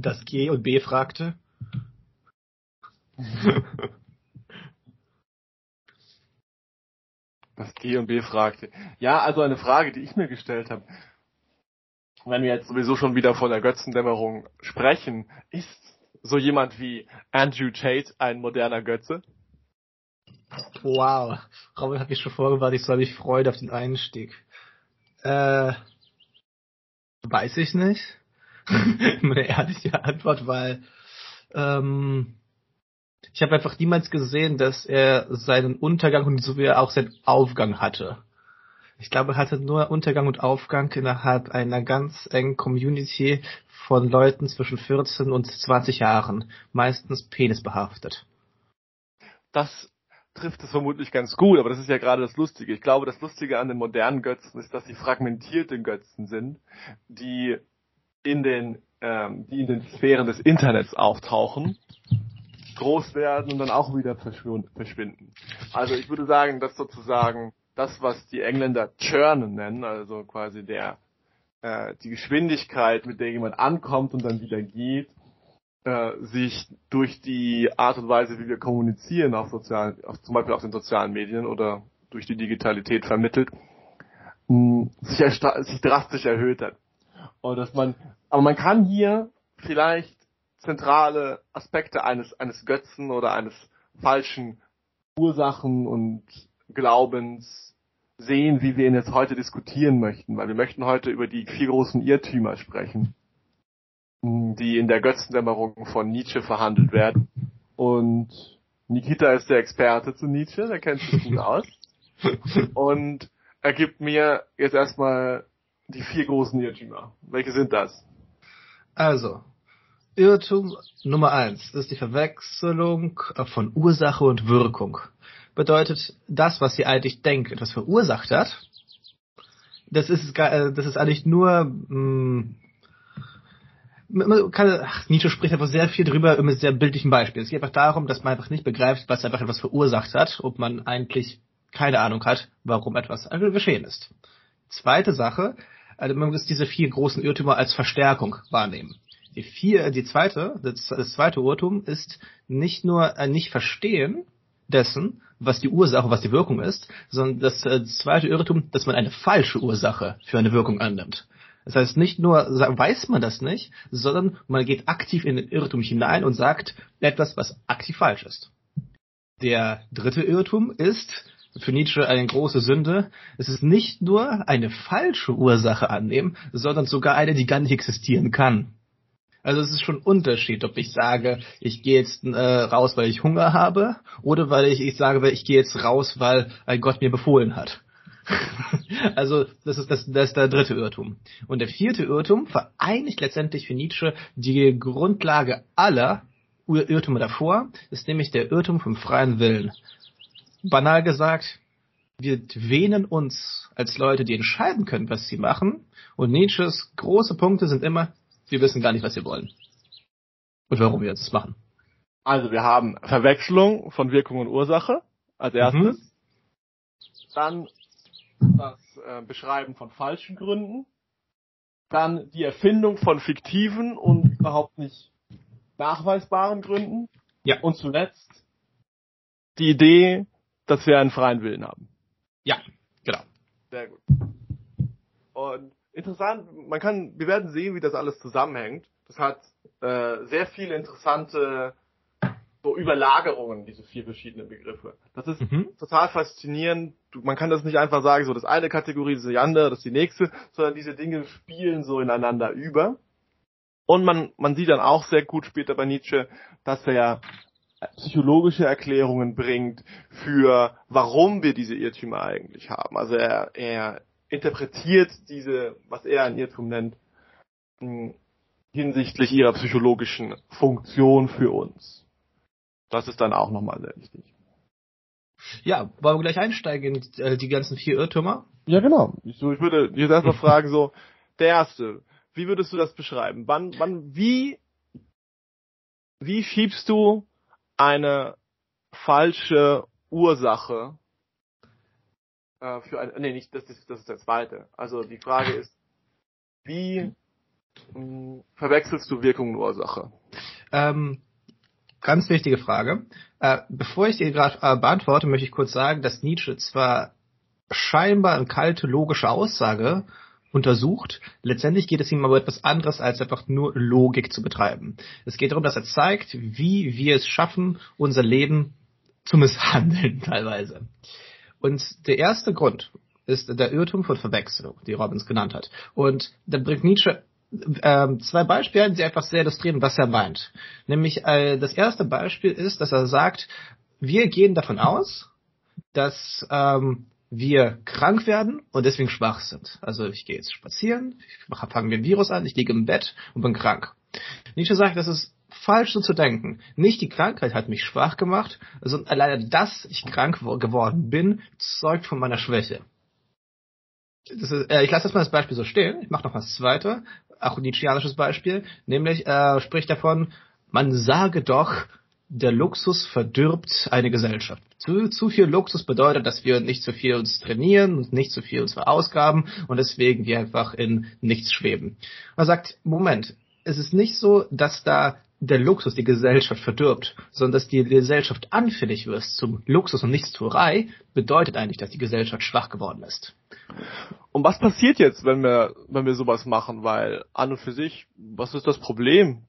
Das G und B fragte. Das G und B fragte. Ja, also eine Frage, die ich mir gestellt habe. Wenn wir jetzt sowieso schon wieder von der Götzendämmerung sprechen, ist so jemand wie Andrew Tate ein moderner Götze? Wow. Robin hat mich schon vorgewarnt, ich soll mich freuen auf den Einstieg. Äh, weiß ich nicht. Meine ehrliche Antwort, weil ähm, ich habe einfach niemals gesehen, dass er seinen Untergang und so wie er auch seinen Aufgang hatte. Ich glaube, er hatte nur Untergang und Aufgang innerhalb einer ganz engen Community von Leuten zwischen 14 und 20 Jahren, meistens penisbehaftet. Das trifft es vermutlich ganz gut, aber das ist ja gerade das Lustige. Ich glaube, das Lustige an den modernen Götzen ist, dass sie fragmentierte Götzen sind, die in den, ähm, die in den Sphären des Internets auftauchen, groß werden und dann auch wieder verschwinden. Also ich würde sagen, dass sozusagen das, was die Engländer Churnen nennen, also quasi der äh, die Geschwindigkeit, mit der jemand ankommt und dann wieder geht, äh, sich durch die Art und Weise, wie wir kommunizieren, auf sozialen, auf, zum Beispiel auf den sozialen Medien oder durch die Digitalität vermittelt, mh, sich, sich drastisch erhöht hat. Und dass man, aber man kann hier vielleicht zentrale Aspekte eines, eines Götzen oder eines falschen Ursachen und Glaubens sehen, wie wir ihn jetzt heute diskutieren möchten, weil wir möchten heute über die vier großen Irrtümer sprechen, die in der Götzendämmerung von Nietzsche verhandelt werden. Und Nikita ist der Experte zu Nietzsche, der kennt sich gut aus. Und er gibt mir jetzt erstmal die vier großen Irrtümer. Welche sind das? Also, Irrtum Nummer eins ist die Verwechslung von Ursache und Wirkung. Bedeutet, das, was sie eigentlich denkt, etwas verursacht hat, das ist, äh, das ist eigentlich nur, ach, Nietzsche spricht einfach sehr viel drüber mit sehr bildlichen Beispielen. Es geht einfach darum, dass man einfach nicht begreift, was einfach etwas verursacht hat, ob man eigentlich keine Ahnung hat, warum etwas geschehen ist. Zweite Sache, also man muss diese vier großen Irrtümer als Verstärkung wahrnehmen. Die vier, die zweite, das, das zweite Irrtum ist nicht nur ein Nicht-Verstehen dessen, was die Ursache, was die Wirkung ist, sondern das, äh, das zweite Irrtum, dass man eine falsche Ursache für eine Wirkung annimmt. Das heißt, nicht nur weiß man das nicht, sondern man geht aktiv in den Irrtum hinein und sagt etwas, was aktiv falsch ist. Der dritte Irrtum ist für Nietzsche eine große Sünde. Es ist nicht nur eine falsche Ursache annehmen, sondern sogar eine, die gar nicht existieren kann. Also es ist schon ein Unterschied, ob ich sage, ich gehe jetzt äh, raus, weil ich Hunger habe, oder weil ich, ich sage, ich gehe jetzt raus, weil ein Gott mir befohlen hat. also das ist das, das ist der dritte Irrtum. Und der vierte Irrtum vereinigt letztendlich für Nietzsche die Grundlage aller Irrtümer davor, ist nämlich der Irrtum vom freien Willen. Banal gesagt, wir wähnen uns als Leute, die entscheiden können, was sie machen. Und Nietzsches große Punkte sind immer, wir wissen gar nicht, was wir wollen. Und warum wir das machen. Also wir haben Verwechslung von Wirkung und Ursache als erstes. Mhm. Dann das äh, Beschreiben von falschen Gründen. Dann die Erfindung von fiktiven und überhaupt nicht nachweisbaren Gründen. Ja. Und zuletzt die Idee, dass wir einen freien Willen haben. Ja, genau. Sehr gut. Und interessant, man kann, wir werden sehen, wie das alles zusammenhängt. Das hat äh, sehr viele interessante so Überlagerungen, diese vier verschiedenen Begriffe. Das ist mhm. total faszinierend. Du, man kann das nicht einfach sagen, so das eine Kategorie ist die andere, das ist die nächste, sondern diese Dinge spielen so ineinander über. Und man, man sieht dann auch sehr gut später bei Nietzsche, dass er psychologische Erklärungen bringt für warum wir diese Irrtümer eigentlich haben. Also er, er interpretiert diese, was er ein Irrtum nennt, hinsichtlich ihrer psychologischen Funktion für uns. Das ist dann auch nochmal sehr wichtig. Ja, wollen wir gleich einsteigen in äh, die ganzen vier Irrtümer? Ja, genau. Ich, so, ich würde jetzt erstmal fragen, so, der erste, wie würdest du das beschreiben? Wann, wann, wie, wie schiebst du eine falsche Ursache äh, für ein, nee, nicht, das ist, das ist der zweite. Also die Frage ist, wie hm, verwechselst du Wirkung und Ursache? Ähm, ganz wichtige Frage. Äh, bevor ich die gerade äh, beantworte, möchte ich kurz sagen, dass Nietzsche zwar scheinbar eine kalte logische Aussage untersucht. Letztendlich geht es ihm aber etwas anderes, als einfach nur Logik zu betreiben. Es geht darum, dass er zeigt, wie wir es schaffen, unser Leben zu misshandeln teilweise. Und der erste Grund ist der Irrtum von Verwechslung, die Robbins genannt hat. Und da bringt Nietzsche ähm, zwei Beispiele, die einfach sehr illustrieren, was er meint. Nämlich äh, das erste Beispiel ist, dass er sagt, wir gehen davon aus, dass ähm, wir krank werden und deswegen schwach sind. Also ich gehe jetzt spazieren, ich fange mir ein Virus an, ich liege im Bett und bin krank. Nietzsche sagt, das ist falsch so zu denken. Nicht die Krankheit hat mich schwach gemacht, sondern alleine, dass ich krank geworden bin, zeugt von meiner Schwäche. Ist, äh, ich lasse das mal das Beispiel so stehen. Ich mache noch was zweite, auch ein Nietzscheanisches Beispiel, nämlich äh, spricht davon, man sage doch, der Luxus verdirbt eine Gesellschaft. Zu, zu viel Luxus bedeutet, dass wir nicht zu viel uns trainieren und nicht zu viel uns verausgaben und deswegen wir einfach in nichts schweben. Man sagt, Moment, es ist nicht so, dass da der Luxus die Gesellschaft verdirbt, sondern dass die Gesellschaft anfällig wird zum Luxus und Nichtstuerei, bedeutet eigentlich, dass die Gesellschaft schwach geworden ist. Und was passiert jetzt, wenn wir, wenn wir sowas machen? Weil an und für sich, was ist das Problem,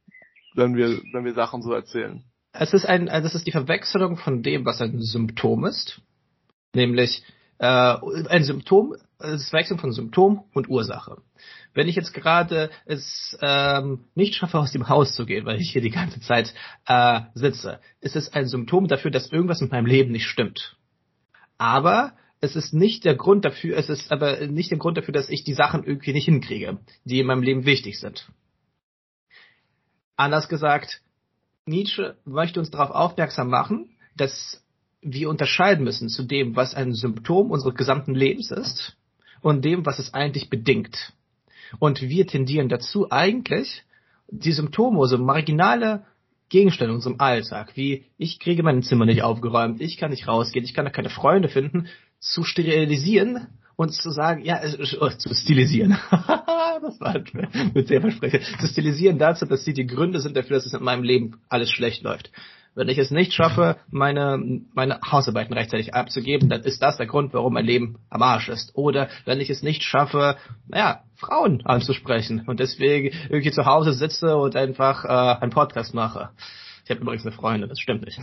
wenn wir, wenn wir Sachen so erzählen? Es ist ein, das ist die Verwechslung von dem, was ein Symptom ist, nämlich äh, ein Symptom, das Wechseln von Symptom und Ursache. Wenn ich jetzt gerade es ähm, nicht schaffe, aus dem Haus zu gehen, weil ich hier die ganze Zeit äh, sitze, ist es ein Symptom dafür, dass irgendwas mit meinem Leben nicht stimmt. Aber es ist nicht der Grund dafür, es ist aber nicht der Grund dafür, dass ich die Sachen irgendwie nicht hinkriege, die in meinem Leben wichtig sind. Anders gesagt, Nietzsche möchte uns darauf aufmerksam machen, dass wir unterscheiden müssen zu dem, was ein Symptom unseres gesamten Lebens ist und dem, was es eigentlich bedingt. Und wir tendieren dazu eigentlich, die Symptome, so marginale Gegenstände in unserem Alltag, wie ich kriege mein Zimmer nicht aufgeräumt, ich kann nicht rausgehen, ich kann da keine Freunde finden, zu sterilisieren und zu sagen, ja, oh, zu stilisieren. das war mit sehr versprechen. Zu stilisieren dazu, dass sie die Gründe sind dafür, dass es in meinem Leben alles schlecht läuft. Wenn ich es nicht schaffe, meine, meine Hausarbeiten rechtzeitig abzugeben, dann ist das der Grund, warum mein Leben am Arsch ist. Oder wenn ich es nicht schaffe, naja, Frauen anzusprechen und deswegen irgendwie zu Hause sitze und einfach äh, einen Podcast mache. Ich habe übrigens eine Freundin, das stimmt nicht.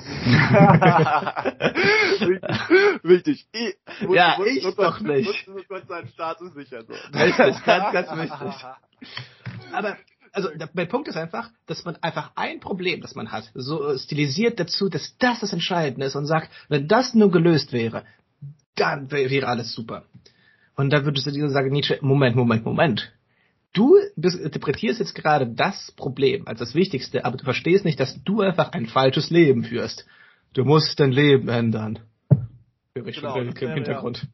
wichtig. Ich, muss, ja, muss, ich muss, doch nicht. Muss, muss seinen Status sichern. So. Richtig, ganz, ganz wichtig. Aber also der, Punkt ist einfach, dass man einfach ein Problem, das man hat, so stilisiert dazu, dass das das Entscheidende ist und sagt, wenn das nur gelöst wäre, dann wäre alles super. Und dann würdest du dir sagen, Nietzsche, Moment, Moment, Moment. Du interpretierst jetzt gerade das Problem als das Wichtigste, aber du verstehst nicht, dass du einfach ein falsches Leben führst. Du musst dein Leben ändern. Höre ich genau, im Hintergrund. Ja.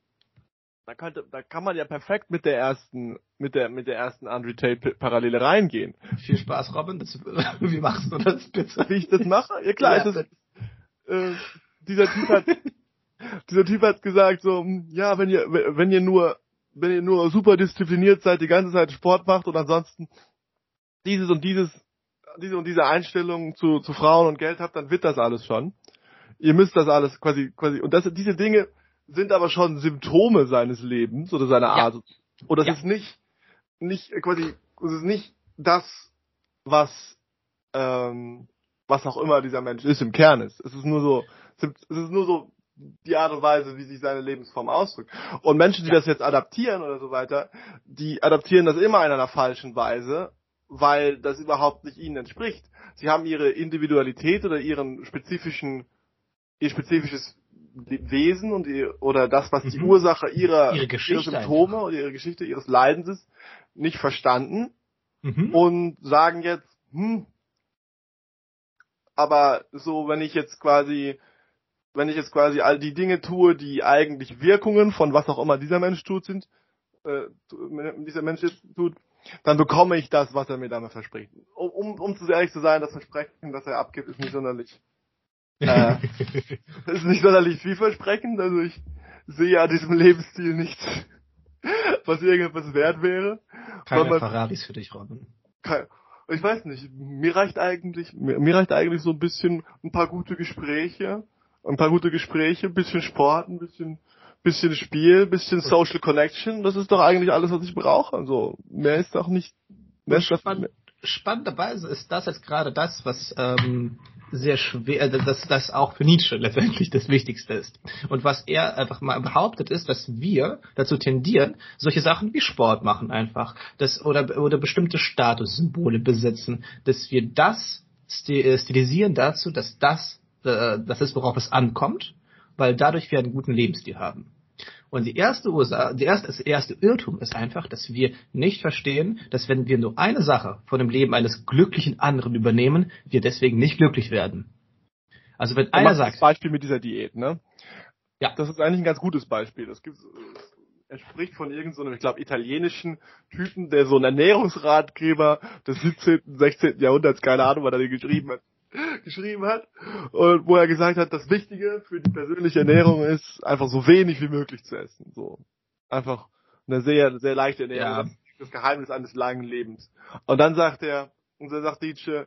Da, könnte, da kann man ja perfekt mit der ersten, mit der, mit der ersten Andrew Tate Parallele reingehen. Viel Spaß, Robin. Das, wie machst du das bitte? Wie ich das mache? Ja klar, ja, ist äh, dieser Typ hat, dieser Typ hat gesagt so, ja, wenn ihr, wenn ihr nur wenn ihr nur super diszipliniert seid, die ganze Zeit Sport macht und ansonsten dieses und dieses, diese und diese Einstellungen zu, zu Frauen und Geld habt, dann wird das alles schon. Ihr müsst das alles quasi, quasi, und das, diese Dinge sind aber schon Symptome seines Lebens oder seiner Art. Ja. Und das ja. ist nicht, nicht quasi, es ist nicht das, was, ähm, was auch immer dieser Mensch ist im Kern ist. Es ist nur so, es ist nur so die Art und Weise, wie sich seine Lebensform ausdrückt. Und Menschen, die ja. das jetzt adaptieren oder so weiter, die adaptieren das immer in einer falschen Weise, weil das überhaupt nicht ihnen entspricht. Sie haben ihre Individualität oder ihren spezifischen, ihr spezifisches Wesen und ihr, oder das, was die mhm. Ursache ihrer, ihre ihrer Symptome einfach. oder ihre Geschichte, ihres Leidens ist, nicht verstanden mhm. und sagen jetzt, hm, aber so, wenn ich jetzt quasi wenn ich jetzt quasi all die Dinge tue, die eigentlich Wirkungen von was auch immer dieser Mensch tut, sind, äh, dieser Mensch jetzt tut, dann bekomme ich das, was er mir damit verspricht. Um, um zu ehrlich zu sein, das Versprechen, das er abgibt, ist nicht sonderlich, äh, ist nicht sonderlich vielversprechend. Also ich sehe an diesem Lebensstil nichts, was irgendetwas wert wäre. Keine Ferraris für dich, Robin. ich weiß nicht, mir reicht eigentlich, mir, mir reicht eigentlich so ein bisschen ein paar gute Gespräche, ein paar gute Gespräche, ein bisschen Sport, ein bisschen, bisschen Spiel, ein bisschen Social Connection. Das ist doch eigentlich alles, was ich brauche. Also mehr ist doch nicht. Mehr ist spannend, spannenderweise ist das jetzt gerade das, was ähm, sehr schwer, äh, dass das auch für Nietzsche letztendlich das Wichtigste ist. Und was er einfach mal behauptet ist, dass wir dazu tendieren, solche Sachen wie Sport machen einfach, dass, oder, oder bestimmte Statussymbole besitzen, dass wir das äh, stilisieren dazu, dass das, äh, das ist, worauf es ankommt, weil dadurch wir einen guten Lebensstil haben. Und die erste Ursache, die erste, das erste Irrtum ist einfach, dass wir nicht verstehen, dass wenn wir nur eine Sache von dem Leben eines glücklichen anderen übernehmen, wir deswegen nicht glücklich werden. Also wenn einer sagt. Das Beispiel mit dieser Diät, ne? Ja. Das ist eigentlich ein ganz gutes Beispiel. Das gibt, er spricht von irgendeinem, so ich glaube, italienischen Typen, der so ein Ernährungsratgeber des 17., 16. Jahrhunderts, keine Ahnung, was er geschrieben hat, geschrieben hat und wo er gesagt hat, das Wichtige für die persönliche Ernährung ist, einfach so wenig wie möglich zu essen. So einfach eine sehr, sehr leichte Ernährung. Ja. Das, Geheimnis eines langen Lebens. Und dann sagt er, und dann sagt Nietzsche,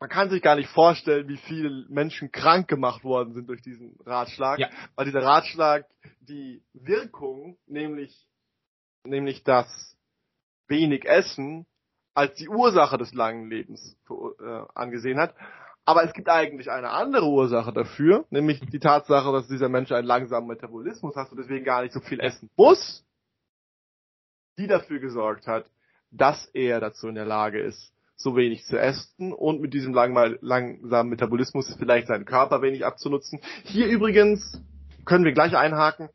man kann sich gar nicht vorstellen, wie viele Menschen krank gemacht worden sind durch diesen Ratschlag, ja. weil dieser Ratschlag die Wirkung, nämlich, nämlich das wenig Essen, als die Ursache des langen Lebens äh, angesehen hat. Aber es gibt eigentlich eine andere Ursache dafür, nämlich die Tatsache, dass dieser Mensch einen langsamen Metabolismus hat und deswegen gar nicht so viel essen muss, die dafür gesorgt hat, dass er dazu in der Lage ist, so wenig zu essen und mit diesem lang langsamen Metabolismus vielleicht seinen Körper wenig abzunutzen. Hier übrigens können wir gleich einhaken,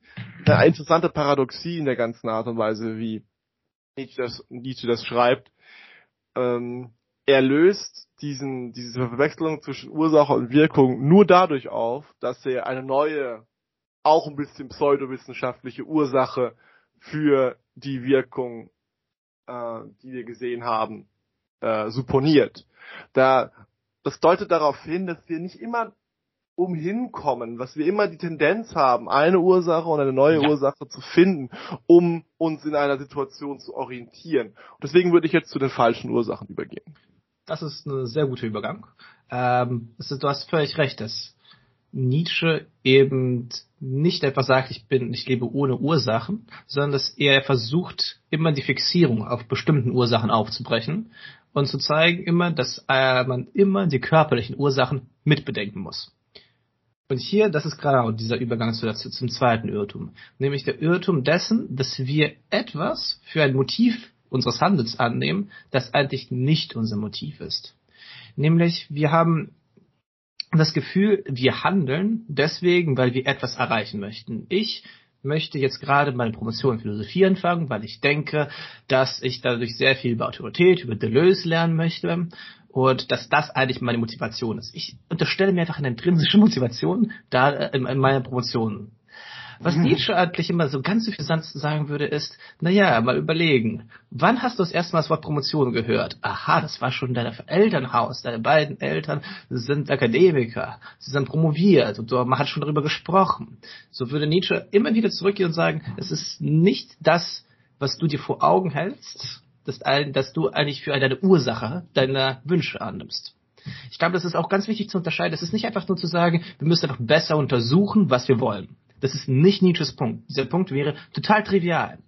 eine interessante Paradoxie in der ganzen Art und Weise, wie Nietzsche das, Nietzsche das schreibt, ähm, er löst diesen, diese Verwechslung zwischen Ursache und Wirkung nur dadurch auf, dass er eine neue, auch ein bisschen pseudowissenschaftliche Ursache für die Wirkung, äh, die wir gesehen haben, äh, supponiert. Da, das deutet darauf hin, dass wir nicht immer umhinkommen, was wir immer die Tendenz haben, eine Ursache und eine neue ja. Ursache zu finden, um uns in einer Situation zu orientieren. Und deswegen würde ich jetzt zu den falschen Ursachen übergehen. Das ist ein sehr guter Übergang. Ähm, du hast völlig recht, dass Nietzsche eben nicht einfach sagt, ich bin, ich lebe ohne Ursachen, sondern dass er versucht, immer die Fixierung auf bestimmten Ursachen aufzubrechen und zu zeigen immer, dass äh, man immer die körperlichen Ursachen mitbedenken muss. Und hier, das ist gerade dieser Übergang zu, zum zweiten Irrtum, nämlich der Irrtum dessen, dass wir etwas für ein Motiv unseres Handels annehmen, das eigentlich nicht unser Motiv ist. Nämlich, wir haben das Gefühl, wir handeln deswegen, weil wir etwas erreichen möchten. Ich möchte jetzt gerade meine Promotion in Philosophie anfangen, weil ich denke, dass ich dadurch sehr viel über Autorität, über Deleuze lernen möchte und dass das eigentlich meine Motivation ist. Ich unterstelle mir einfach eine intrinsische Motivation da äh, in, in meiner Promotion. Was mhm. Nietzsche eigentlich immer so ganz suffisant sagen würde, ist, naja, mal überlegen, wann hast du das erste Mal das Wort Promotion gehört? Aha, das war schon in deinem Elternhaus, deine beiden Eltern sind Akademiker, sie sind promoviert und man hat schon darüber gesprochen. So würde Nietzsche immer wieder zurückgehen und sagen, es ist nicht das, was du dir vor Augen hältst, dass, dass du eigentlich für deine Ursache deiner Wünsche annimmst. Ich glaube, das ist auch ganz wichtig zu unterscheiden. Es ist nicht einfach nur zu sagen, wir müssen einfach besser untersuchen, was wir wollen. Das ist nicht Nietzsches Punkt. Dieser Punkt wäre total trivial.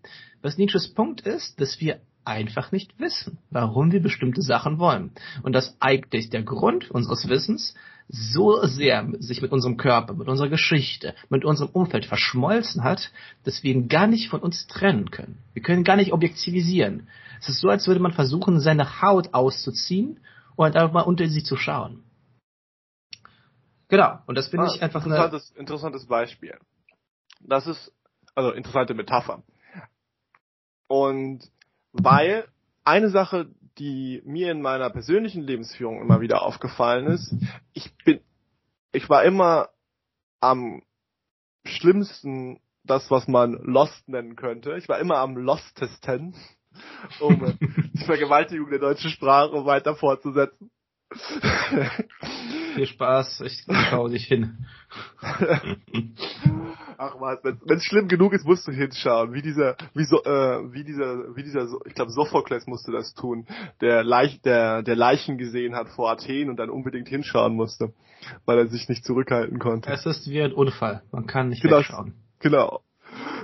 Was Nietzsches Punkt ist, dass wir einfach nicht wissen, warum wir bestimmte Sachen wollen. Und dass eigentlich der Grund unseres Wissens so sehr sich mit unserem Körper, mit unserer Geschichte, mit unserem Umfeld verschmolzen hat, dass wir ihn gar nicht von uns trennen können. Wir können gar nicht objektivisieren. Es ist so, als würde man versuchen, seine Haut auszuziehen und einfach mal unter sie zu schauen. Genau. Und das finde ah, ich einfach interessantes, eine... interessantes Beispiel. Das ist, also interessante Metapher. Und weil eine Sache, die mir in meiner persönlichen Lebensführung immer wieder aufgefallen ist, ich bin, ich war immer am schlimmsten das, was man Lost nennen könnte. Ich war immer am Lostesten um die Vergewaltigung der deutschen Sprache weiter fortzusetzen. Viel Spaß, ich schaue dich hin. Ach was, wenn es schlimm genug ist, musst du hinschauen. Wie dieser, wie so, äh, wie dieser, wie dieser, ich glaube Sophokles musste das tun, der Leich, der, der Leichen gesehen hat vor Athen und dann unbedingt hinschauen musste, weil er sich nicht zurückhalten konnte. Es ist wie ein Unfall. Man kann nicht Genau. wegschauen. Genau.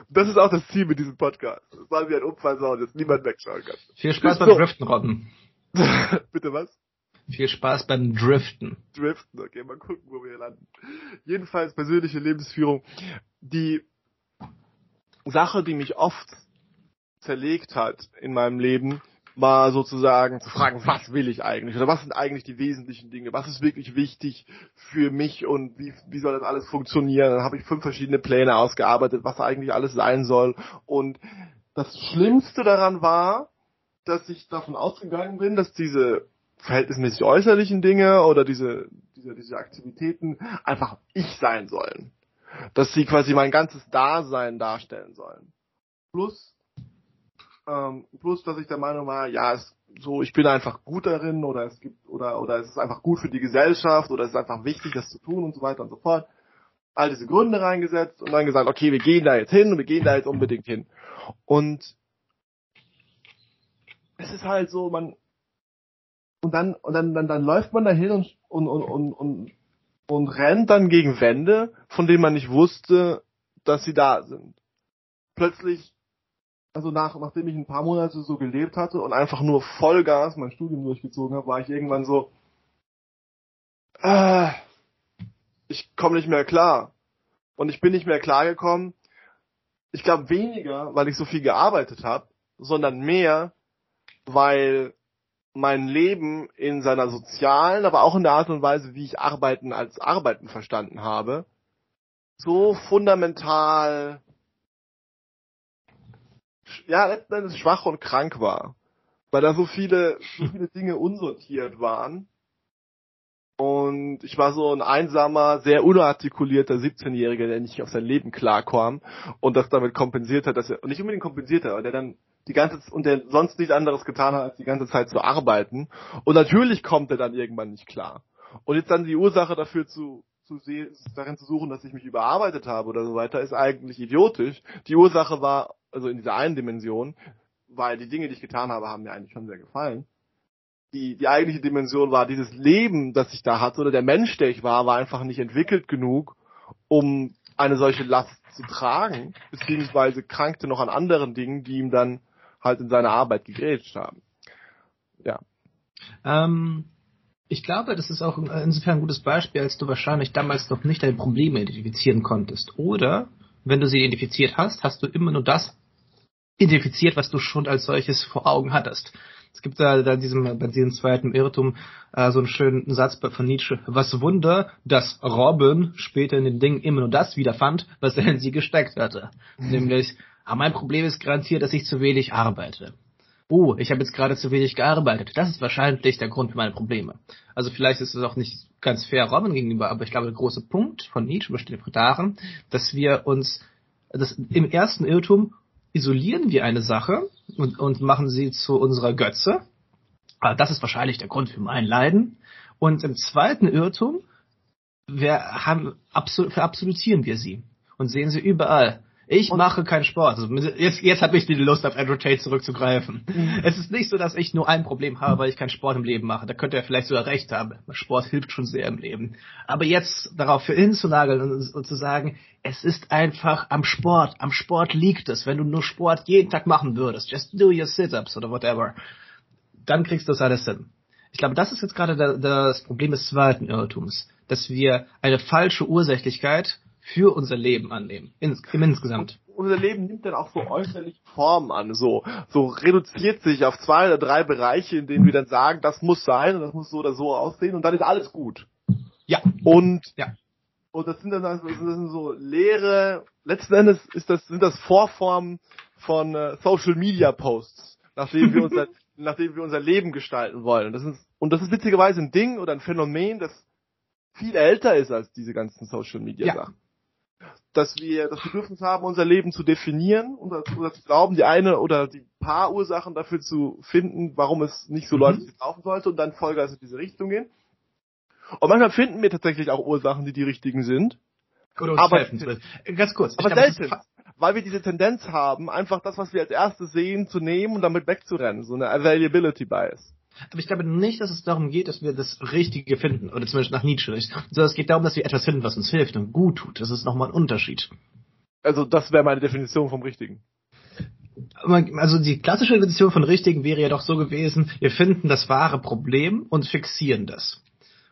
Das ist auch das Ziel mit diesem Podcast. Es soll wie ein Unfall sein, dass niemand wegschauen kann. Viel Spaß So. beim Driften, Robben. Bitte was? Viel Spaß beim Driften. Driften, okay, mal gucken, wo wir landen. Jedenfalls persönliche Lebensführung. Die Sache, die mich oft zerlegt hat in meinem Leben, war sozusagen zu fragen, was will ich eigentlich? Oder was sind eigentlich die wesentlichen Dinge? Was ist wirklich wichtig für mich und wie, wie soll das alles funktionieren? Dann habe ich fünf verschiedene Pläne ausgearbeitet, was eigentlich alles sein soll. Und das Schlimmste daran war, dass ich davon ausgegangen bin, dass diese verhältnismäßig äußerlichen Dinge oder diese, diese, diese Aktivitäten einfach ich sein sollen. Dass sie quasi mein ganzes Dasein darstellen sollen. Plus, ähm, plus, dass ich der Meinung war, ja, es, so, ich bin einfach gut darin oder es gibt, oder, oder es ist einfach gut für die Gesellschaft oder es ist einfach wichtig, das zu tun und so weiter und so fort. All diese Gründe reingesetzt und dann gesagt, okay, wir gehen da jetzt hin und wir gehen da jetzt unbedingt hin. Und es ist halt so, man, und dann, und dann, dann, dann läuft man da hin und, und, und, und, und, und rennt dann gegen Wände, von denen man nicht wusste, dass sie da sind. Plötzlich, also nach, nachdem ich ein paar Monate so gelebt hatte und einfach nur Vollgas mein Studium durchgezogen habe, war ich irgendwann so, äh, ich komme nicht mehr klar. Und ich bin nicht mehr klargekommen. Ich glaube weniger, weil ich so viel gearbeitet habe, sondern mehr, weil mein Leben in seiner sozialen, aber auch in der Art und Weise, wie ich Arbeiten als Arbeiten verstanden habe, so fundamental, ja, letzten Endes schwach und krank war. Weil da so viele, so viele Dinge unsortiert waren. Und ich war so ein einsamer, sehr unartikulierter 17-Jähriger, der nicht auf sein Leben klarkam und das damit kompensiert hat, dass er, und nicht unbedingt kompensiert hat, aber der dann die ganze und der sonst nichts anderes getan hat, als die ganze Zeit zu arbeiten. Und natürlich kommt er dann irgendwann nicht klar. Und jetzt dann die Ursache dafür zu, zu sehen, darin zu suchen, dass ich mich überarbeitet habe oder so weiter, ist eigentlich idiotisch. Die Ursache war, also in dieser einen Dimension, weil die Dinge, die ich getan habe, haben mir eigentlich schon sehr gefallen. Die, die eigentliche Dimension war, dieses Leben, das ich da hatte, oder der Mensch, der ich war, war einfach nicht entwickelt genug, um eine solche Last zu tragen, beziehungsweise krankte noch an anderen Dingen, die ihm dann halt in seiner Arbeit gegrätscht haben. Ja. Ähm, ich glaube, das ist auch insofern ein gutes Beispiel, als du wahrscheinlich damals noch nicht deine Probleme identifizieren konntest. Oder, wenn du sie identifiziert hast, hast du immer nur das identifiziert, was du schon als solches vor Augen hattest. Es gibt da, da diesem, bei diesem zweiten Irrtum äh, so einen schönen Satz von Nietzsche. Was Wunder, dass Robin später in den Dingen immer nur das wiederfand, was er in sie gesteckt hatte. Nämlich, ah, mein Problem ist garantiert, dass ich zu wenig arbeite. Oh, ich habe jetzt gerade zu wenig gearbeitet. Das ist wahrscheinlich der Grund für meine Probleme. Also vielleicht ist es auch nicht ganz fair Robin gegenüber, aber ich glaube, der große Punkt von Nietzsche besteht darin, dass wir uns das, im ersten Irrtum isolieren wir eine Sache und, und machen sie zu unserer Götze. Aber das ist wahrscheinlich der Grund für mein Leiden. Und im zweiten Irrtum wir haben, absol, verabsolutieren wir sie und sehen sie überall. Ich Und- mache keinen Sport. Also jetzt, jetzt habe ich die Lust, auf Andrew Tate zurückzugreifen. Mhm. Es ist nicht so, dass ich nur ein Problem habe, weil ich keinen Sport im Leben mache. Da könnte er vielleicht sogar recht haben. Sport hilft schon sehr im Leben. Aber jetzt darauf für hinzunageln und, und zu sagen, es ist einfach am Sport. Am Sport liegt es. Wenn du nur Sport jeden Tag machen würdest, just do your sit-ups oder whatever, dann kriegst du das alles hin. Ich glaube, das ist jetzt gerade da- das Problem des zweiten Irrtums, dass wir eine falsche Ursächlichkeit für unser Leben annehmen, ins, im insgesamt. Unser Leben nimmt dann auch so äußerliche Formen an, so, so reduziert sich auf zwei oder drei Bereiche, in denen wir dann sagen, das muss sein und das muss so oder so aussehen und dann ist alles gut. Ja, Und, Ja. und das sind dann also, das sind so leere, letzten Endes ist das, sind das Vorformen von äh, Social Media Posts, nachdem wir unser, nachdem wir unser Leben gestalten wollen. Und das ist, und das ist witzigerweise ein Ding oder ein Phänomen, das viel älter ist als diese ganzen Social Media Ja. Dass wir das Bedürfnis haben, unser Leben zu definieren oder, oder zu glauben, die eine oder die paar Ursachen dafür zu finden, warum es nicht so läuft, wie es laufen sollte und dann Vollgas in diese Richtung gehen. Und manchmal finden wir tatsächlich auch Ursachen, die die richtigen sind. Aber- will. Ganz kurz. Aber ist selten. Weil wir diese Tendenz haben, einfach das, was wir als erstes sehen, zu nehmen und damit wegzurennen. So eine Availability Bias. Aber ich glaube nicht, dass es darum geht, dass wir das Richtige finden, oder zumindest nach Nietzsche nicht, sondern es geht darum, dass wir etwas finden, was uns hilft und gut tut. Das ist nochmal ein Unterschied. Also das wäre meine Definition vom Richtigen. Also die klassische Definition von Richtigen wäre ja doch so gewesen, wir finden das wahre Problem und fixieren das.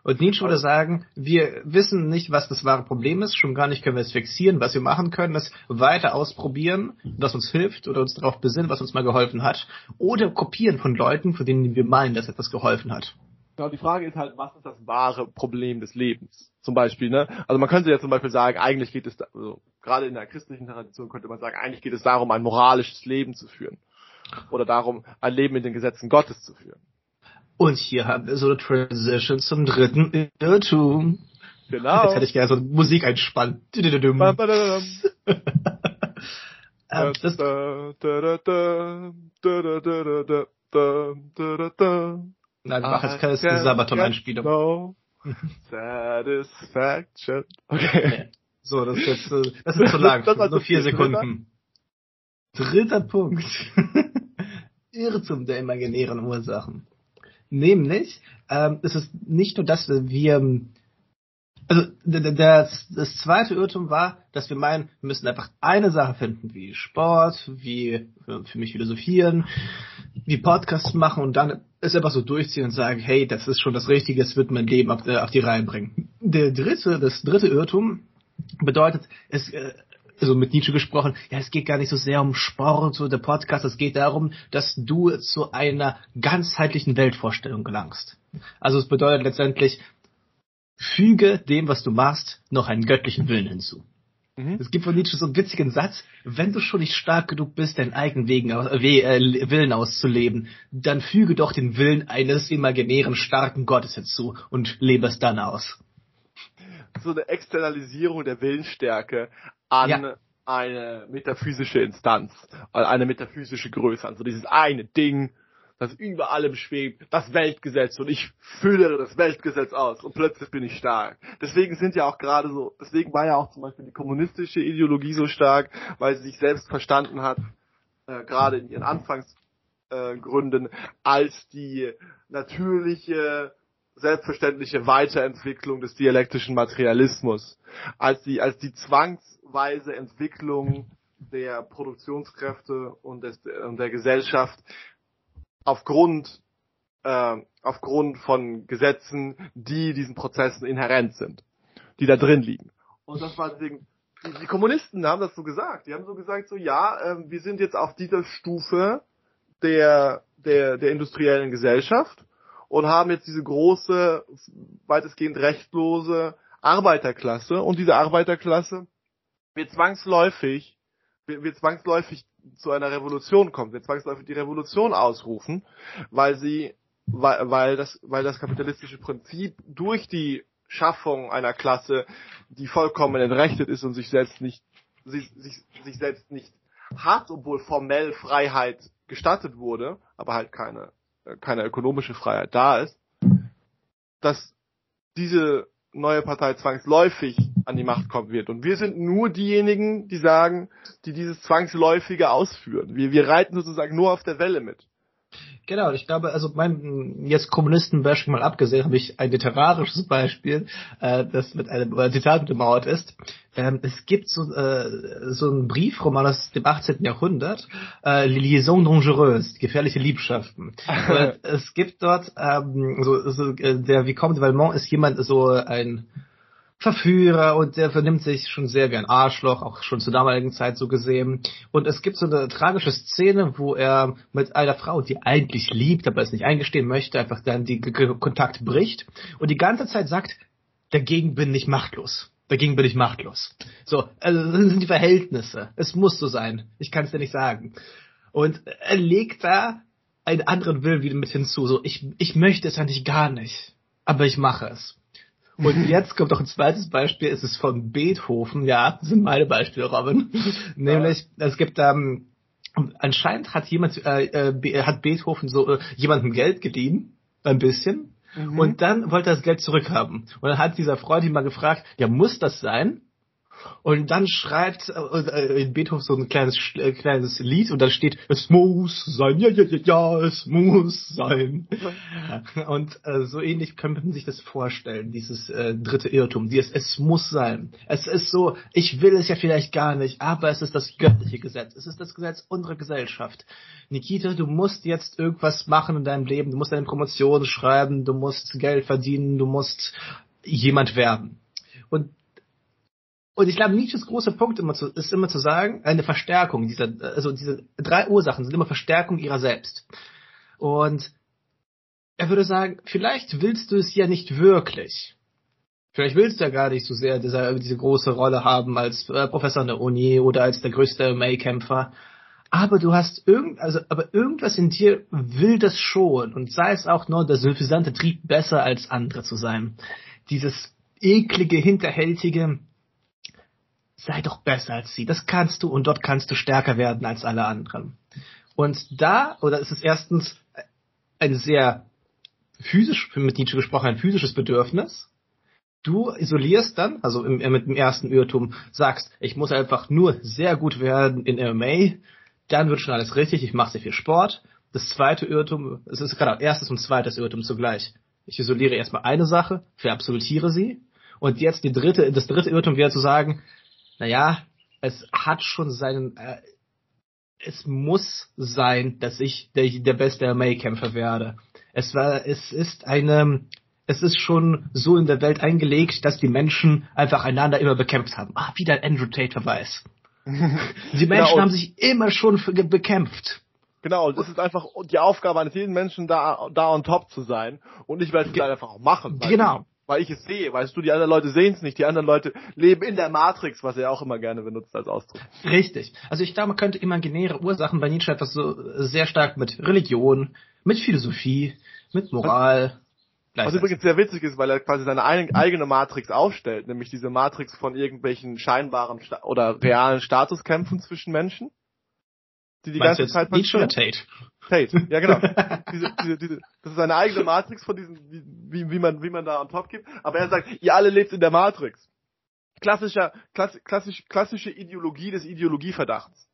Und Nietzsche würde sagen, wir wissen nicht, was das wahre Problem ist, schon gar nicht können wir es fixieren. Was wir machen können, ist weiter ausprobieren, was uns hilft oder uns darauf besinnen, was uns mal geholfen hat. Oder kopieren von Leuten, von denen wir meinen, dass etwas geholfen hat. Genau, die Frage ist halt, was ist das wahre Problem des Lebens? Zum Beispiel, ne? Also man könnte ja zum Beispiel sagen, eigentlich geht es, da, also gerade in der christlichen Tradition könnte man sagen, eigentlich geht es darum, ein moralisches Leben zu führen. Oder darum, ein Leben in den Gesetzen Gottes zu führen. Und hier haben wir so eine Transition zum dritten Irrtum. Genau. Jetzt hätte ich gerne so Musik einspannen. Ähm, Nein, mach jetzt keine Sabaton-Einspielung. No satisfaction. Okay. So, das ist jetzt, äh, das ist zu lang. Das, das nur vier Sekunden. Dritter Punkt. Irrtum der imaginären Ursachen. Nämlich, ähm, es ist nicht nur, dass wir, also d- d- das, das zweite Irrtum war, dass wir meinen, wir müssen einfach eine Sache finden, wie Sport, wie für, für mich philosophieren, wie Podcasts machen und dann es einfach so durchziehen und sagen, hey, das ist schon das Richtige, es wird mein Leben auf, äh, auf die Reihe bringen. Der dritte, das dritte Irrtum bedeutet, es, äh, also mit Nietzsche gesprochen, ja, es geht gar nicht so sehr um Sport oder Podcast, es geht darum, dass du zu einer ganzheitlichen Weltvorstellung gelangst. Also es bedeutet letztendlich, füge dem, was du machst, noch einen göttlichen Willen hinzu. Mhm. Es gibt von Nietzsche so einen witzigen Satz, wenn du schon nicht stark genug bist, deinen eigenen Wegen, äh, Willen auszuleben, dann füge doch den Willen eines imaginären starken Gottes hinzu und lebe es dann aus. So eine Externalisierung der Willensstärke an Ja. eine metaphysische Instanz, an eine metaphysische Größe, an so dieses eine Ding, das über allem schwebt, das Weltgesetz und ich führe das Weltgesetz aus und plötzlich bin ich stark. Deswegen sind ja auch gerade so, deswegen war ja auch zum Beispiel die kommunistische Ideologie so stark, weil sie sich selbst verstanden hat, äh, gerade in ihren Anfangsgründen, äh, als die natürliche, selbstverständliche Weiterentwicklung des dialektischen Materialismus, als die, als die zwangsweise Entwicklung der Produktionskräfte und, des, und der Gesellschaft aufgrund, äh, aufgrund von Gesetzen, die diesen Prozessen inhärent sind, die da drin liegen. Und das war deswegen, die, Kommunisten haben das so gesagt. Die haben so gesagt, so ja, äh, wir sind jetzt auf dieser Stufe der, der, der industriellen Gesellschaft und haben jetzt diese große, weitestgehend rechtlose Arbeiterklasse. Und diese Arbeiterklasse wird zwangsläufig, wird, wird zwangsläufig zu einer Revolution kommen, wird zwangsläufig die Revolution ausrufen, weil sie, weil, weil das, weil das kapitalistische Prinzip durch die Schaffung einer Klasse, die vollkommen entrechtet ist und sich selbst nicht, sich, sich, sich selbst nicht hat, obwohl formell Freiheit gestattet wurde, aber halt keine, keine ökonomische Freiheit da ist, dass diese neue Partei zwangsläufig an die Macht kommen wird. Und wir sind nur diejenigen, die sagen, die dieses Zwangsläufige ausführen. Wir, wir reiten sozusagen nur auf der Welle mit. Genau, ich glaube, also mein jetzt Kommunisten-Bashing mal abgesehen, habe ich ein literarisches Beispiel, äh, das mit einem äh, Zitat untermauert ist. Ähm, es gibt so, äh, so einen Briefroman aus dem 18. Jahrhundert, äh, Liaison dangereuse, gefährliche Liebschaften. Es gibt dort ähm, so, so äh, der Vicomte de Valmont ist jemand so ein Verführer und der vernimmt sich schon sehr gern Arschloch, auch schon zur damaligen Zeit so gesehen. Und es gibt so eine tragische Szene, wo er mit einer Frau, die eigentlich liebt, aber es nicht eingestehen möchte, einfach dann G Kontakt bricht und die ganze Zeit sagt, dagegen bin ich machtlos. Dagegen bin ich machtlos. So, also das sind die Verhältnisse. Es muss so sein. Ich kann es dir nicht sagen. Und er legt da einen anderen Willen wieder mit hinzu. So, ich, ich möchte es eigentlich gar nicht, aber ich mache es. Und jetzt kommt noch ein zweites Beispiel, es ist von Beethoven, ja, das sind meine Beispiele, Robin. Nämlich, es gibt ähm, anscheinend hat jemand, äh, äh, Be- hat Beethoven so äh, jemandem Geld geliehen, ein bisschen, Mhm. und dann wollte er das Geld zurückhaben. Und dann hat dieser Freund ihn mal gefragt, ja, muss das sein? Und dann schreibt äh, in Beethoven so ein kleines äh, kleines Lied und dann steht es muss sein, ja ja ja ja, es muss sein. Und äh, so ähnlich könnte man sich das vorstellen, dieses äh, dritte Irrtum, dieses es muss sein. Es ist so, ich will es ja vielleicht gar nicht, aber es ist das göttliche Gesetz. Es ist das Gesetz unserer Gesellschaft. Nikita, du musst jetzt irgendwas machen in deinem Leben, du musst deine Promotion schreiben, du musst Geld verdienen, du musst jemand werden. Und und ich glaube, Nietzsches großer Punkt immer zu, ist immer zu sagen, eine Verstärkung dieser, also diese drei Ursachen sind immer Verstärkung ihrer selbst. Und er würde sagen, vielleicht willst du es ja nicht wirklich. Vielleicht willst du ja gar nicht so sehr diese, diese große Rolle haben als äh, Professor an der Uni oder als der größte May-Kämpfer. Aber du hast irgend, also, aber irgendwas in dir will das schon und sei es auch nur der suffisante Trieb, besser als andere zu sein. Dieses eklige, hinterhältige, sei doch besser als sie. Das kannst du und dort kannst du stärker werden als alle anderen. Und da, oder ist es erstens ein sehr physisch, mit Nietzsche gesprochen, ein physisches Bedürfnis. Du isolierst dann, also im, mit dem ersten Irrtum, sagst, ich muss einfach nur sehr gut werden in MMA, dann wird schon alles richtig, ich mache sehr viel Sport. Das zweite Irrtum, es ist gerade erstes und zweites Irrtum zugleich. Ich isoliere erstmal eine Sache, verabsolutiere sie. Und jetzt die dritte, das dritte Irrtum wäre zu sagen, naja, es hat schon seinen, äh, es muss sein, dass ich der, der beste MMA-Kämpfer werde. Es war, es ist eine, es ist schon so in der Welt eingelegt, dass die Menschen einfach einander immer bekämpft haben. Ah, wieder ein Andrew Tate-Verweis. die Menschen ja, haben sich immer schon bekämpft. Genau, und es ist einfach die Aufgabe eines jeden Menschen, da, da on top zu sein. Und ich werde es dann einfach auch machen. Genau weil ich es sehe, weißt du, die anderen Leute sehen es nicht, die anderen Leute leben in der Matrix, was er auch immer gerne benutzt als Ausdruck. Richtig. Also ich glaube, man könnte imaginäre Ursachen bei Nietzsche etwas so sehr stark mit Religion, mit Philosophie, mit Moral. Was, was übrigens sehr witzig ist, weil er quasi seine eigene Matrix aufstellt, nämlich diese Matrix von irgendwelchen scheinbaren oder realen Statuskämpfen zwischen Menschen die die ganze Zeit oder Tate? Tate, ja genau. diese, diese, diese, das ist eine eigene Matrix von diesem, wie, wie, man, wie man da on top gibt. Aber er sagt, ihr alle lebt in der Matrix. Klassischer, klass, klassisch, klassische Ideologie des Ideologieverdachts.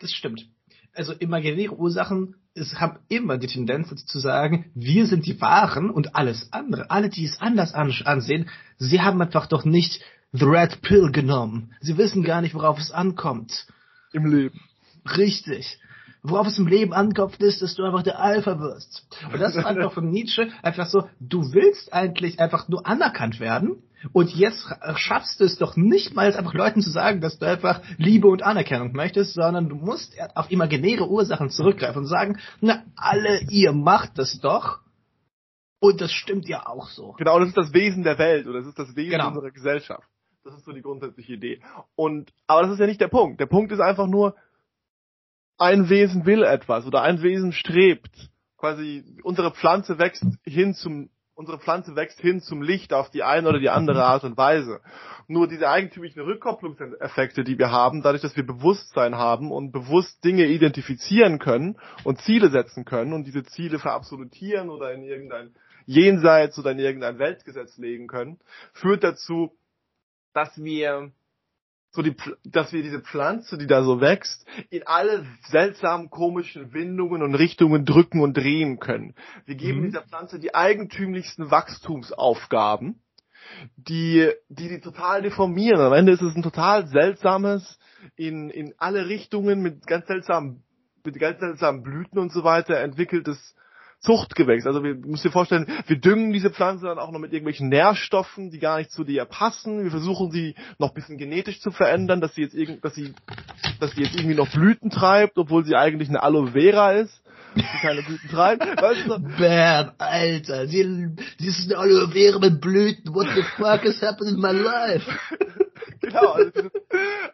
Das stimmt. Also imaginäre Ursachen es haben immer die Tendenz zu sagen, wir sind die Wahren und alles andere. Alle, die es anders ansehen, sie haben einfach doch nicht the red pill genommen. Sie wissen gar nicht, worauf es ankommt. Im Leben. Richtig. Worauf es im Leben ankommt, ist, dass du einfach der Alpha wirst. Und das ist einfach von Nietzsche einfach so, du willst eigentlich einfach nur anerkannt werden und jetzt schaffst du es doch nicht mal einfach Leuten zu sagen, dass du einfach Liebe und Anerkennung möchtest, sondern du musst auf imaginäre Ursachen zurückgreifen und sagen, na, alle ihr macht das doch. Und das stimmt ja auch so. Genau, das ist das Wesen der Welt oder das ist das Wesen genau. unserer Gesellschaft. Das ist so die grundsätzliche Idee. Und, aber das ist ja nicht der Punkt. Der Punkt ist einfach nur, ein Wesen will etwas oder ein Wesen strebt. Quasi unsere Pflanze wächst hin zum unsere Pflanze wächst hin zum Licht auf die eine oder die andere Art und Weise. Nur diese eigentümlichen Rückkopplungseffekte, die wir haben, dadurch, dass wir Bewusstsein haben und bewusst Dinge identifizieren können und Ziele setzen können und diese Ziele verabsolutieren oder in irgendein Jenseits oder in irgendein Weltgesetz legen können, führt dazu, dass wir so die, dass wir diese Pflanze, die da so wächst, in alle seltsamen, komischen Windungen und Richtungen drücken und drehen können. Wir geben mhm. dieser Pflanze die eigentümlichsten Wachstumsaufgaben, die, die die total deformieren. Am Ende ist es ein total seltsames, in, in alle Richtungen mit ganz seltsamen, mit ganz seltsamen Blüten und so weiter entwickeltes Zuchtgewächs. Also wir müssen dir vorstellen, wir düngen diese Pflanze dann auch noch mit irgendwelchen Nährstoffen, die gar nicht zu dir passen. Wir versuchen sie noch ein bisschen genetisch zu verändern, dass sie jetzt irgend, dass sie, dass sie jetzt irgendwie noch Blüten treibt, obwohl sie eigentlich eine Aloe Vera ist. Die keine Blüten treibt. Weißt du? Bam, Alter, die, die ist eine Aloe Vera mit Blüten. What the fuck is happening in my life? genau, also,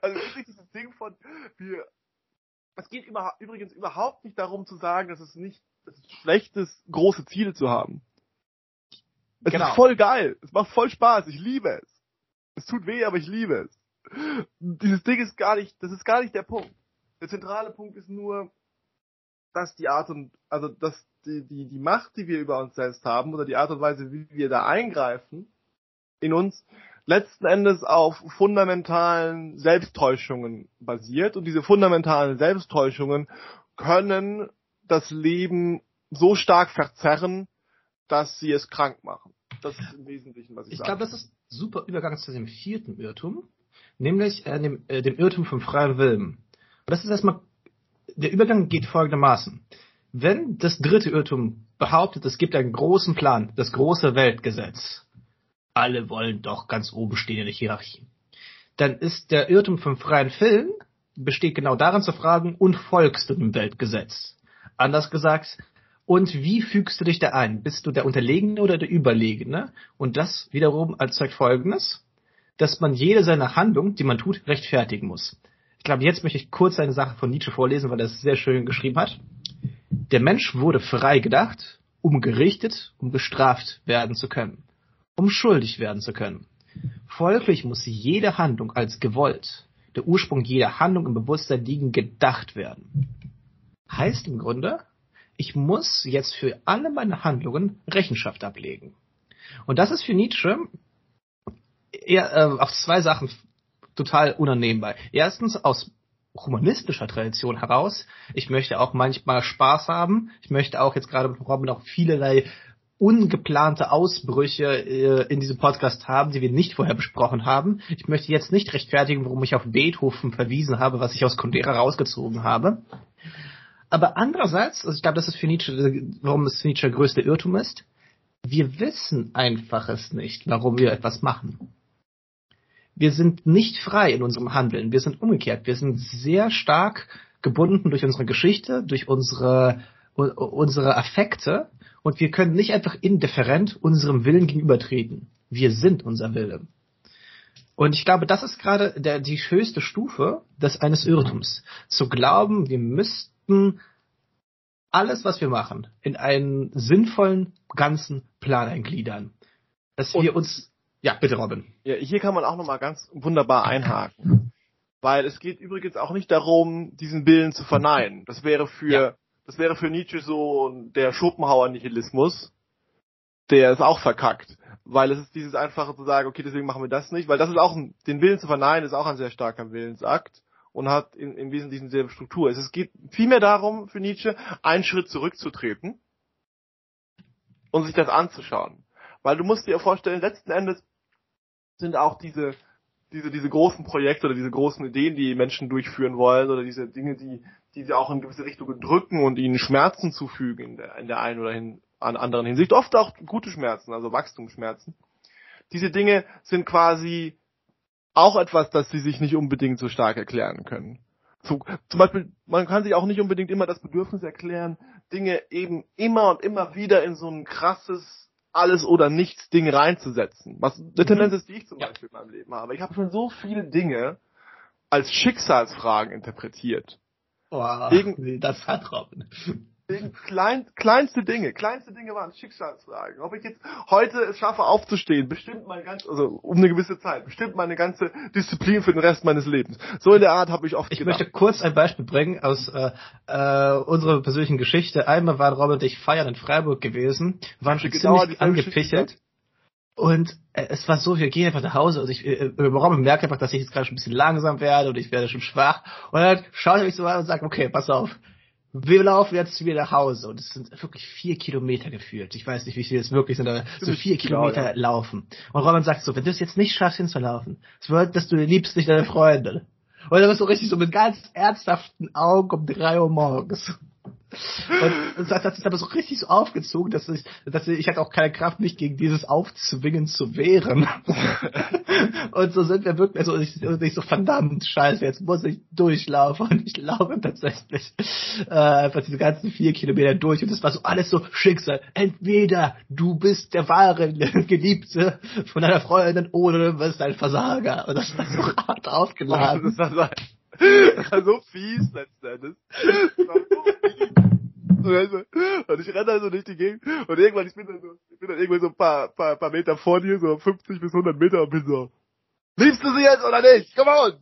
also wirklich dieses Ding von, wir, es geht über, übrigens überhaupt nicht darum zu sagen, dass es nicht es ist schlecht ist, große Ziele zu haben. Es genau. ist voll geil. Es macht voll Spaß. Ich liebe es. Es tut weh, aber ich liebe es. Dieses Ding ist gar nicht, das ist gar nicht der Punkt. Der zentrale Punkt ist nur, dass die Art und, also, dass die, die, die Macht, die wir über uns selbst haben, oder die Art und Weise, wie wir da eingreifen, in uns, letzten Endes auf fundamentalen Selbsttäuschungen basiert und diese fundamentalen Selbsttäuschungen können das Leben so stark verzerren, dass sie es krank machen. Das ist im Wesentlichen, was ich, Ich sage. glaube, das ist super Übergang zu dem vierten Irrtum, nämlich äh, dem, äh, dem Irrtum vom freien Willen. Und das ist erstmal, der Übergang geht folgendermaßen. Wenn das dritte Irrtum behauptet, es gibt einen großen Plan, das große Weltgesetz, alle wollen doch ganz oben stehen in der Hierarchie, dann ist der Irrtum vom freien Willen besteht genau darin zu fragen, und folgst du dem Weltgesetz? Anders gesagt, und wie fügst du dich da ein? Bist du der Unterlegene oder der Überlegene? Und das wiederum erzeugt Folgendes, dass man jede seiner Handlung, die man tut, rechtfertigen muss. Ich glaube, jetzt möchte ich kurz eine Sache von Nietzsche vorlesen, weil er es sehr schön geschrieben hat. Der Mensch wurde frei gedacht, um gerichtet, um bestraft werden zu können, um schuldig werden zu können. Folglich muss jede Handlung als gewollt, der Ursprung jeder Handlung im Bewusstsein liegen, gedacht werden. Heißt im Grunde, ich muss jetzt für alle meine Handlungen Rechenschaft ablegen. Und das ist für Nietzsche eher äh, auf zwei Sachen total unannehmbar. Erstens aus humanistischer Tradition heraus. Ich möchte auch manchmal Spaß haben. Ich möchte auch jetzt gerade mit Robin auch vielerlei ungeplante Ausbrüche äh, in diesem Podcast haben, die wir nicht vorher besprochen haben. Ich möchte jetzt nicht rechtfertigen, warum ich auf Beethoven verwiesen habe, was ich aus Kundera rausgezogen habe. Aber andererseits, also ich glaube, das ist für Nietzsche, warum es Nietzsche größte Irrtum ist, wir wissen einfach es nicht, warum wir etwas machen. Wir sind nicht frei in unserem Handeln. Wir sind umgekehrt. Wir sind sehr stark gebunden durch unsere Geschichte, durch unsere, unsere Affekte und wir können nicht einfach indifferent unserem Willen gegenübertreten. Wir sind unser Wille. Und ich glaube, das ist gerade der, die höchste Stufe des eines Irrtums. Zu glauben, wir müssten alles, was wir machen, in einen sinnvollen ganzen Plan eingliedern. Dass Und- wir uns, ja, bitte Robin. Ja, hier kann man auch nochmal ganz wunderbar einhaken. Weil es geht übrigens auch nicht darum, diesen Willen zu verneinen. Das wäre für, Ja. Das wäre für Nietzsche so der Schopenhauer-Nihilismus. Der ist auch verkackt. Weil es ist dieses einfache zu sagen, okay, deswegen machen wir das nicht. Weil das ist auch, ein, den Willen zu verneinen, ist auch ein sehr starker Willensakt. Und hat in, im Wesentlichen dieselbe Struktur. Es geht vielmehr darum, für Nietzsche, einen Schritt zurückzutreten. Und sich das anzuschauen. Weil du musst dir vorstellen, letzten Endes sind auch diese, diese, diese großen Projekte oder diese großen Ideen, die Menschen durchführen wollen oder diese Dinge, die, die sie auch in gewisse Richtungen drücken und ihnen Schmerzen zufügen in der, in der einen oder hin, an anderen Hinsicht. Oft auch gute Schmerzen, also Wachstumsschmerzen. Diese Dinge sind quasi auch etwas, das sie sich nicht unbedingt so stark erklären können. So, zum Beispiel, man kann sich auch nicht unbedingt immer das Bedürfnis erklären, Dinge eben immer und immer wieder in so ein krasses alles oder nichts Ding reinzusetzen. Was eine Tendenz ist, die ich zum Ja. Beispiel in meinem Leben habe. Ich habe schon so viele Dinge als Schicksalsfragen interpretiert. Oh, nee, das hat Robin. Wegen klein, kleinste Dinge, kleinste Dinge waren Schicksalsfragen. Ob ich jetzt heute es schaffe aufzustehen, bestimmt mein ganz, also um eine gewisse Zeit, bestimmt meine ganze Disziplin für den Rest meines Lebens. So in der Art habe ich oft Ich gedacht. möchte kurz ein Beispiel bringen aus äh, äh, unserer persönlichen Geschichte. Einmal waren Robin und ich feiern in Freiburg gewesen, waren schon Genau ziemlich angepichelt. Und äh, es war so, wir gehen einfach nach Hause und ich, äh, äh, Robin merkt einfach, dass ich jetzt gerade schon ein bisschen langsam werde und ich werde schon schwach. Und dann schaut er mich so an und sagt, okay, pass auf. Wir laufen jetzt wieder nach Hause und es sind wirklich vier Kilometer gefühlt. Ich weiß nicht, wie viel es wirklich sind, aber so vier Kilometer ja. laufen. Und Robin sagt so, wenn du es jetzt nicht schaffst hinzulaufen, es wird, dass du liebst nicht deine Freundin. Und er war so richtig so mit ganz ernsthaften Augen um drei Uhr morgens. Und das hat sich aber so richtig so aufgezogen, dass ich, dass ich, ich hatte auch keine Kraft, mich gegen dieses Aufzwingen zu wehren. und so sind wir wirklich, also ich, und ich so verdammt scheiße, jetzt muss ich durchlaufen. Und ich laufe tatsächlich äh, einfach diese ganzen vier Kilometer durch. Und das war so alles so Schicksal. Entweder du bist der wahre Geliebte von deiner Freundin oder du bist ein Versager. Und das war so hart aufgeladen. Das war, so fies letzten Endes. Das war so fies. Und also- ich renne da so durch die Gegend und irgendwann, ich bin dann so, ich bin dann irgendwann so ein paar, paar, paar Meter vor dir, so 50 bis 100 Meter und bin so, liebst du sie jetzt oder nicht? Come on!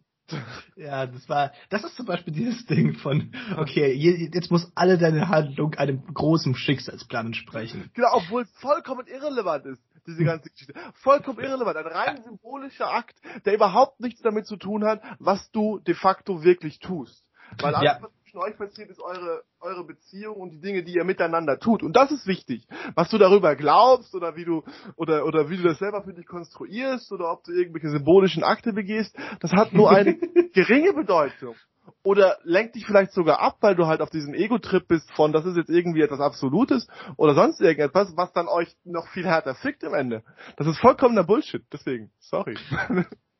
Ja, das war, das ist zum Beispiel dieses Ding von, okay, je- jetzt muss alle deine Handlung einem großen Schicksalsplan entsprechen. Genau, obwohl es vollkommen irrelevant ist. Diese ganze Geschichte. Vollkommen irrelevant. Ein rein symbolischer Akt, der überhaupt nichts damit zu tun hat, was du de facto wirklich tust. Weil alles, ja. was zwischen euch passiert, ist eure, eure Beziehung und die Dinge, die ihr miteinander tut. Und das ist wichtig. Was du darüber glaubst oder wie du, oder, oder wie du das selber für dich konstruierst oder ob du irgendwelche symbolischen Akte begehst, das hat nur eine geringe Bedeutung. Oder lenkt dich vielleicht sogar ab, weil du halt auf diesem Ego-Trip bist von, das ist jetzt irgendwie etwas Absolutes oder sonst irgendetwas, was dann euch noch viel härter fickt im Ende. Das ist vollkommener Bullshit, deswegen, sorry.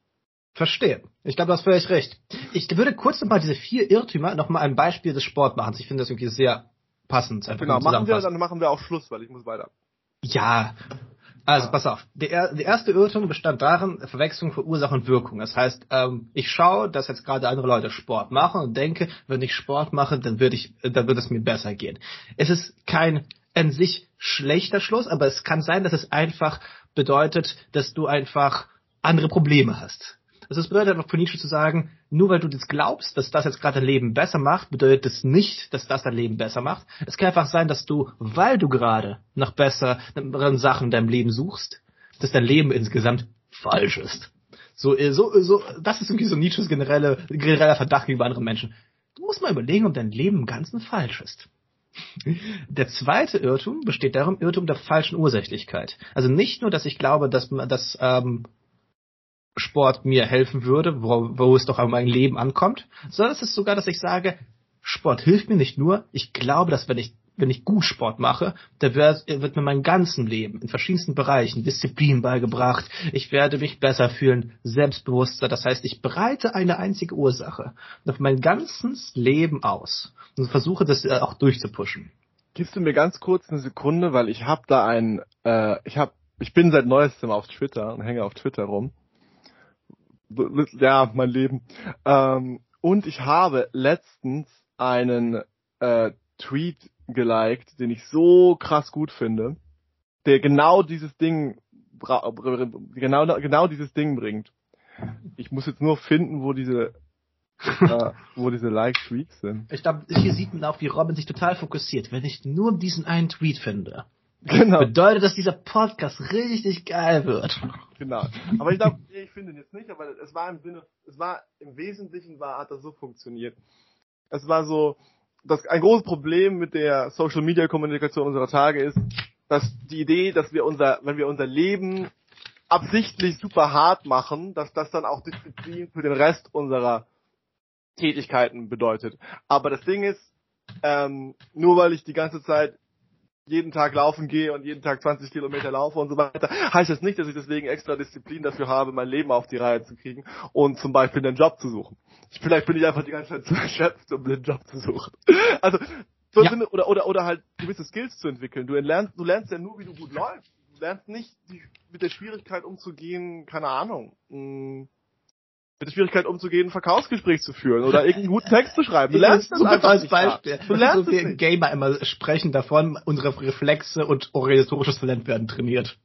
Verstehe. Ich glaube, du hast völlig recht. Ich würde kurz nochmal diese vier Irrtümer nochmal ein Beispiel des Sportmachens. Ich finde das irgendwie sehr passend. Genau, machen wir, dann machen wir auch Schluss, weil ich muss weiter. Ja. Also, pass auf. Der, der erste Irrtum bestand darin, Verwechslung von Ursache und Wirkung. Das heißt, ähm, ich schaue, dass jetzt gerade andere Leute Sport machen und denke, wenn ich Sport mache, dann würde ich, dann wird es mir besser gehen. Es ist kein an sich schlechter Schluss, aber es kann sein, dass es einfach bedeutet, dass du einfach andere Probleme hast. Also es bedeutet einfach für Nietzsche zu sagen, nur weil du das glaubst, dass das jetzt gerade dein Leben besser macht, bedeutet es das nicht, dass das dein Leben besser macht. Es kann einfach sein, dass du, weil du gerade nach besseren Sachen in deinem Leben suchst, dass dein Leben insgesamt falsch ist. So, so, so, das ist irgendwie so Nietzsches generelle, genereller Verdacht gegenüber anderen Menschen. Du musst mal überlegen, ob dein Leben im Ganzen falsch ist. Der zweite Irrtum besteht darum, Irrtum der falschen Ursächlichkeit. Also nicht nur, dass ich glaube, dass, dass ähm, Sport mir helfen würde, wo, wo es doch an mein Leben ankommt, sondern es ist sogar, dass ich sage, Sport hilft mir nicht nur, ich glaube, dass wenn ich wenn ich gut Sport mache, da wird, wird mir mein ganzen Leben in verschiedensten Bereichen Disziplin beigebracht. Ich werde mich besser fühlen, selbstbewusster. Das heißt, ich bereite eine einzige Ursache auf mein ganzes Leben aus und versuche das äh, auch durchzupuschen. Gibst du mir ganz kurz eine Sekunde, weil ich habe da ein, äh, ich habe, ich bin seit neuestem auf Twitter und hänge auf Twitter rum ja, mein Leben. Ähm, und ich habe letztens einen äh, Tweet geliked, den ich so krass gut finde, der genau dieses Ding genau genau dieses Ding bringt. Ich muss jetzt nur finden, wo diese äh, wo diese Like-Tweets sind. Ich glaube, hier sieht man auch, wie Robin sich total fokussiert. Wenn ich nur diesen einen Tweet finde, Genau. Bedeutet, dass dieser Podcast richtig geil wird. Genau. Aber ich glaube, ich finde ihn jetzt nicht, aber es war im Sinne, es war im Wesentlichen war, hat das so funktioniert. Es war so, das, ein großes Problem mit der Social Media Kommunikation unserer Tage ist, dass die Idee, dass wir unser, wenn wir unser Leben absichtlich super hart machen, dass das dann auch Disziplin für den Rest unserer Tätigkeiten bedeutet. Aber das Ding ist, ähm, nur weil ich die ganze Zeit jeden Tag laufen gehe und jeden Tag 20 Kilometer laufe und so weiter, heißt das nicht, dass ich deswegen extra Disziplin dafür habe, mein Leben auf die Reihe zu kriegen und zum Beispiel einen Job zu suchen. Vielleicht bin ich einfach die ganze Zeit zu erschöpft, um einen Job zu suchen. Also, so ja. Sinne, oder, oder, oder halt gewisse Skills zu entwickeln. Du lernst, du lernst ja nur, wie du gut läufst. Du lernst nicht, die, mit der Schwierigkeit umzugehen, keine Ahnung. Mh, hm, mit der Schwierigkeit umzugehen, ein Verkaufsgespräch zu führen oder irgendeinen guten Text zu schreiben. Du lernst das einfach als Beispiel. Du lernst so wir Gamer immer sprechen davon, unsere Reflexe und organisatorisches Talent werden trainiert.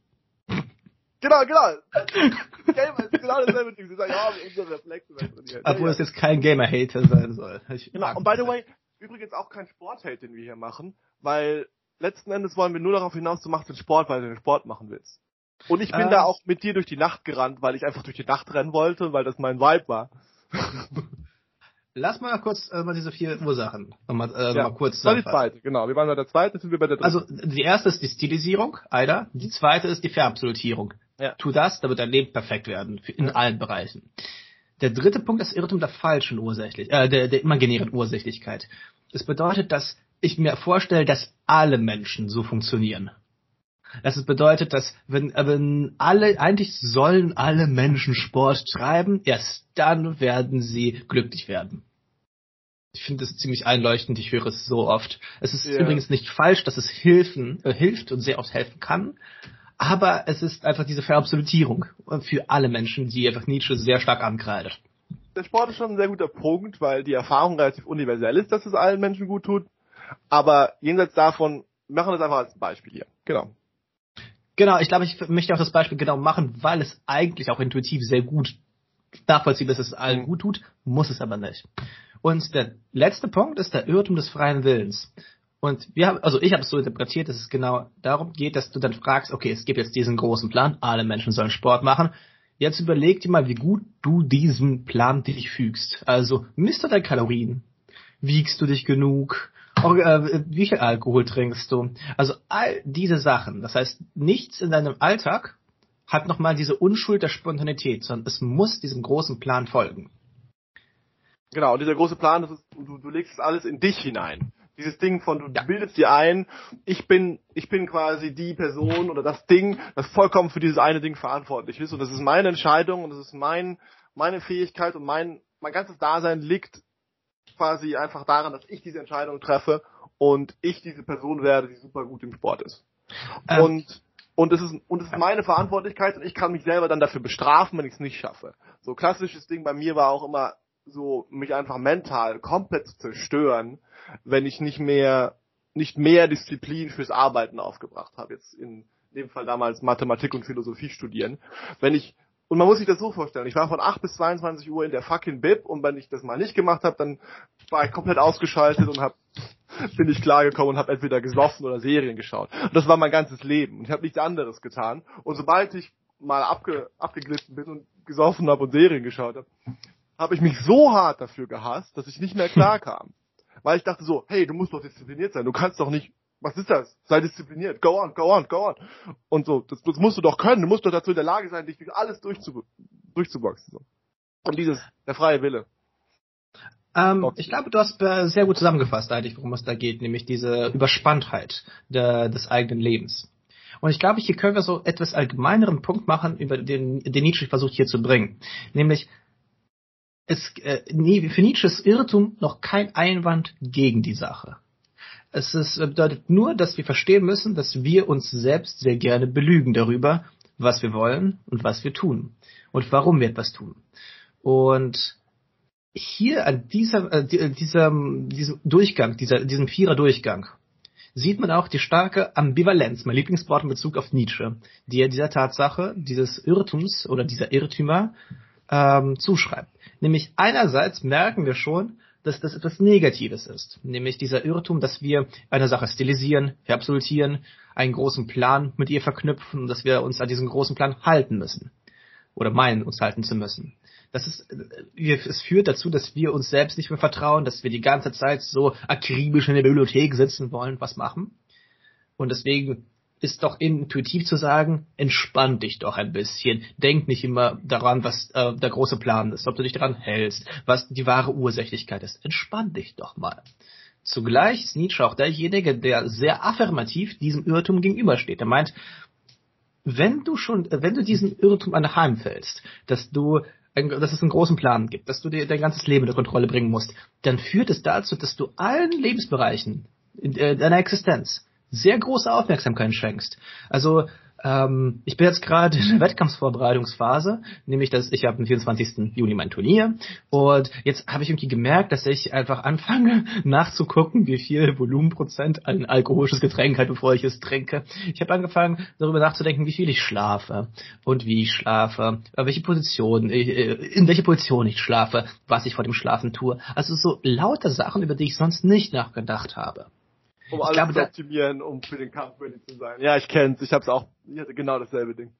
Genau, genau. Gamer ist genau dasselbe Ding. Sie sagen, ja, unsere Reflexe werden trainiert. Obwohl es jetzt kein Gamer-Hater sein soll. Ich genau. Und by the way, übrigens auch kein Sport-Hate, den wir hier machen, weil letzten Endes wollen wir nur darauf hinaus, du machst den Sport, weil du den Sport machen willst. Und ich bin ähm, da auch mit dir durch die Nacht gerannt, weil ich einfach durch die Nacht rennen wollte, weil das mein Vibe war. Lass mal kurz äh, mal diese vier Ursachen nochmal äh, ja, mal kurz sagen. Die zweite, genau. Wir waren bei der zweiten, sind wir bei der dritten. Also die erste ist die Stilisierung, Alter. Die zweite ist die Verabsolutierung. Ja. Tu das, da wird dein Leben perfekt werden, in ja. allen Bereichen. Der dritte Punkt ist Irrtum der falschen Ursächlich, äh, der, der imaginären Ursächlichkeit. Das bedeutet, dass ich mir vorstelle, dass alle Menschen so funktionieren. Das bedeutet, dass wenn, wenn alle, eigentlich sollen alle Menschen Sport treiben, erst dann werden sie glücklich werden. Ich finde das ziemlich einleuchtend, ich höre es so oft. Es ist yeah. übrigens nicht falsch, dass es Hilfen, äh, hilft und sehr oft helfen kann, aber es ist einfach diese Verabsolutierung für alle Menschen, die einfach Nietzsche sehr stark ankreidet. Der Sport ist schon ein sehr guter Punkt, weil die Erfahrung relativ universell ist, dass es allen Menschen gut tut. Aber jenseits davon, wir machen das einfach als Beispiel hier. Genau. Genau, ich glaube, ich möchte auch das Beispiel genau machen, weil es eigentlich auch intuitiv sehr gut nachvollziehbar ist, dass es allen mhm. gut tut, muss es aber nicht. Und der letzte Punkt ist der Irrtum des freien Willens. Und wir haben, also ich habe es so interpretiert, dass es genau darum geht, dass du dann fragst, okay, es gibt jetzt diesen großen Plan, alle Menschen sollen Sport machen. Jetzt überleg dir mal, wie gut du diesem Plan dich fügst. Also misst du deine Kalorien, wiegst du dich genug, äh, wie viel Alkohol trinkst du? Also all diese Sachen. Das heißt, nichts in deinem Alltag hat nochmal diese Unschuld der Spontanität, sondern es muss diesem großen Plan folgen. Genau, und dieser große Plan, das ist, du, du legst alles in dich hinein. Dieses Ding von, du ja. bildest dir ein, ich bin, ich bin quasi die Person oder das Ding, das vollkommen für dieses eine Ding verantwortlich ist. Und das ist meine Entscheidung und das ist mein, meine Fähigkeit und mein, mein ganzes Dasein liegt quasi einfach daran, dass ich diese Entscheidung treffe und ich diese Person werde, die super gut im Sport ist. Ähm. Und und es ist und es ist meine Verantwortlichkeit und ich kann mich selber dann dafür bestrafen, wenn ich es nicht schaffe. So klassisches Ding bei mir war auch immer so mich einfach mental komplett zu zerstören, wenn ich nicht mehr nicht mehr Disziplin fürs Arbeiten aufgebracht habe. Jetzt in dem Fall damals Mathematik und Philosophie studieren. Wenn ich und man muss sich das so vorstellen, ich war von 8 bis 22 Uhr in der fucking Bib und wenn ich das mal nicht gemacht habe, dann war ich komplett ausgeschaltet und hab, bin ich klargekommen und habe entweder gesoffen oder Serien geschaut. Und das war mein ganzes Leben und ich habe nichts anderes getan. Und sobald ich mal abge, abgeglitten bin und gesoffen habe und Serien geschaut habe, habe ich mich so hart dafür gehasst, dass ich nicht mehr klarkam. Weil ich dachte so, hey, du musst doch diszipliniert sein, du kannst doch nicht, was ist das? Sei diszipliniert, go on, go on, go on. Und so, das, das musst du doch können, du musst doch dazu in der Lage sein, dich durch alles durchzu, durchzuboxen. So. Und dieses, der freie Wille. Ähm, ich glaube, du hast äh, sehr gut zusammengefasst eigentlich, worum es da geht, nämlich diese Überspanntheit der, des eigenen Lebens. Und ich glaube, hier können wir so etwas allgemeineren Punkt machen, über den, den Nietzsche versucht hier zu bringen. Nämlich, es, äh, für Nietzsche ist Irrtum noch kein Einwand gegen die Sache. Es ist, äh, bedeutet nur, dass wir verstehen müssen, dass wir uns selbst sehr gerne belügen darüber, was wir wollen und was wir tun und warum wir etwas tun. Und hier an dieser, äh, dieser, diesem Durchgang, dieser, diesem Vierer-Durchgang, sieht man auch die starke Ambivalenz, mein Lieblingswort in Bezug auf Nietzsche, die er dieser Tatsache, dieses Irrtums oder dieser Irrtümer ähm, zuschreibt. Nämlich einerseits merken wir schon, dass das etwas Negatives ist, nämlich dieser Irrtum, dass wir eine Sache stilisieren, verabsolutieren, einen großen Plan mit ihr verknüpfen, dass wir uns an diesen großen Plan halten müssen oder meinen, uns halten zu müssen. Das ist, äh, es führt dazu, dass wir uns selbst nicht mehr vertrauen, dass wir die ganze Zeit so akribisch in der Bibliothek sitzen wollen, was machen. Und deswegen ist doch intuitiv zu sagen, entspann dich doch ein bisschen. Denk nicht immer daran, was äh, der große Plan ist, ob du dich daran hältst, was die wahre Ursächlichkeit ist. Entspann dich doch mal. Zugleich ist Nietzsche auch derjenige, der sehr affirmativ diesem Irrtum gegenübersteht. Er meint, wenn du schon, wenn du diesem Irrtum anheimfällst, dass du dass es einen großen Plan gibt, dass du dir dein ganzes Leben unter Kontrolle bringen musst, dann führt es dazu, dass du allen Lebensbereichen äh, deiner Existenz sehr große Aufmerksamkeit schenkst. Also ähm, ich bin jetzt gerade in der Wettkampfsvorbereitungsphase, nämlich dass ich habe am 24. Juni mein Turnier und jetzt habe ich irgendwie gemerkt, dass ich einfach anfange nachzugucken, wie viel Volumenprozent ein alkoholisches Getränk hat, bevor ich es trinke. Ich habe angefangen darüber nachzudenken, wie viel ich schlafe und wie ich schlafe, welche Position, äh, in welche Position ich schlafe, was ich vor dem Schlafen tue. Also so lauter Sachen, über die ich sonst nicht nachgedacht habe. Um alles glaube, zu optimieren, um für den Kampf ready zu sein. Ja, ich kenn's. Ich hab's auch. Ich hatte genau dasselbe Ding.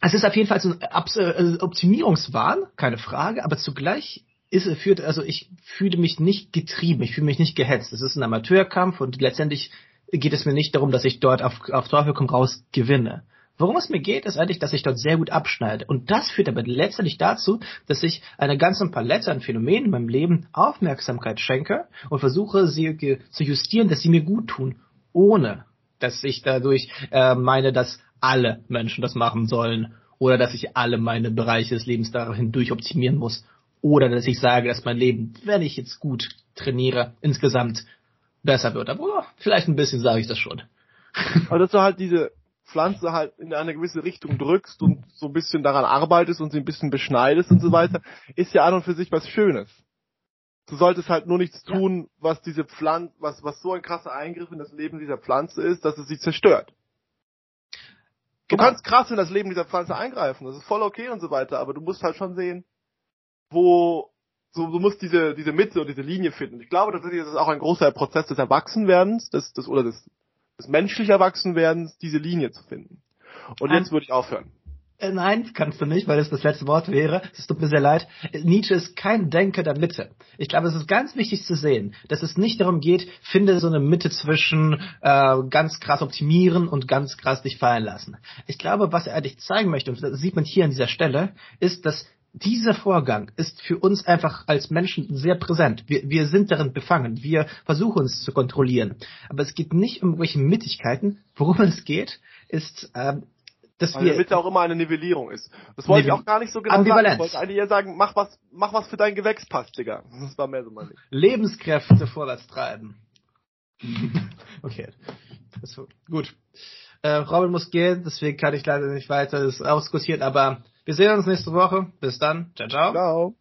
Es ist auf jeden Fall so ein äh, Optimierungswahn, keine Frage, aber zugleich ist, führt, also ich fühle mich nicht getrieben, ich fühle mich nicht gehetzt. Es ist ein Amateurkampf und letztendlich geht es mir nicht darum, dass ich dort auf, auf Teufel komm raus gewinne. Worum es mir geht, ist eigentlich, dass ich dort sehr gut abschneide. Und das führt aber letztendlich dazu, dass ich einer ganzen Palette an Phänomenen in meinem Leben Aufmerksamkeit schenke und versuche, sie zu justieren, dass sie mir gut tun, ohne dass ich dadurch äh, meine, dass alle Menschen das machen sollen oder dass ich alle meine Bereiche des Lebens dahin durchoptimieren muss oder dass ich sage, dass mein Leben, wenn ich jetzt gut trainiere, insgesamt besser wird. Aber vielleicht ein bisschen sage ich das schon. Aber dass du halt diese Pflanze halt in eine gewisse Richtung drückst und so ein bisschen daran arbeitest und sie ein bisschen beschneidest und so weiter, ist ja an und für sich was Schönes. Du solltest halt nur nichts tun, was diese Pflanze, was, was so ein krasser Eingriff in das Leben dieser Pflanze ist, dass es sie zerstört. Du genau. kannst krass in das Leben dieser Pflanze eingreifen, das ist voll okay und so weiter, aber du musst halt schon sehen, wo, so, du musst diese, diese Mitte und diese Linie finden. Ich glaube tatsächlich, das ist auch ein großer Prozess des Erwachsenwerdens, des, des, oder des, des menschlich Erwachsenwerdens, diese Linie zu finden. Und jetzt würde ich aufhören. Äh, nein, kannst du nicht, weil es das letzte Wort wäre. Es tut mir sehr leid. Nietzsche ist kein Denker der Mitte. Ich glaube, es ist ganz wichtig zu sehen, dass es nicht darum geht, finde so eine Mitte zwischen äh, ganz krass optimieren und ganz krass dich fallen lassen. Ich glaube, was er eigentlich zeigen möchte, und das sieht man hier an dieser Stelle, ist, dass dieser Vorgang ist für uns einfach als Menschen sehr präsent. Wir, wir sind darin befangen. Wir versuchen uns zu kontrollieren. Aber es geht nicht um irgendwelche Mittigkeiten. Worum es geht, ist ähm, dass Weil wir Mitte auch immer eine Nivellierung ist. Das wollte ich auch gar nicht so genau Ambivalenz. sagen. Ich wollte eigentlich eher sagen, mach was, mach was für dein Gewächs passt, Digga. Das war mehr so mein Ding. Lebenskräfte vorwärts treiben. okay. So, gut. Äh, Robin muss gehen, deswegen kann ich leider nicht weiter das auskursieren, aber wir sehen uns nächste Woche. Bis dann. Ciao, ciao. Ciao.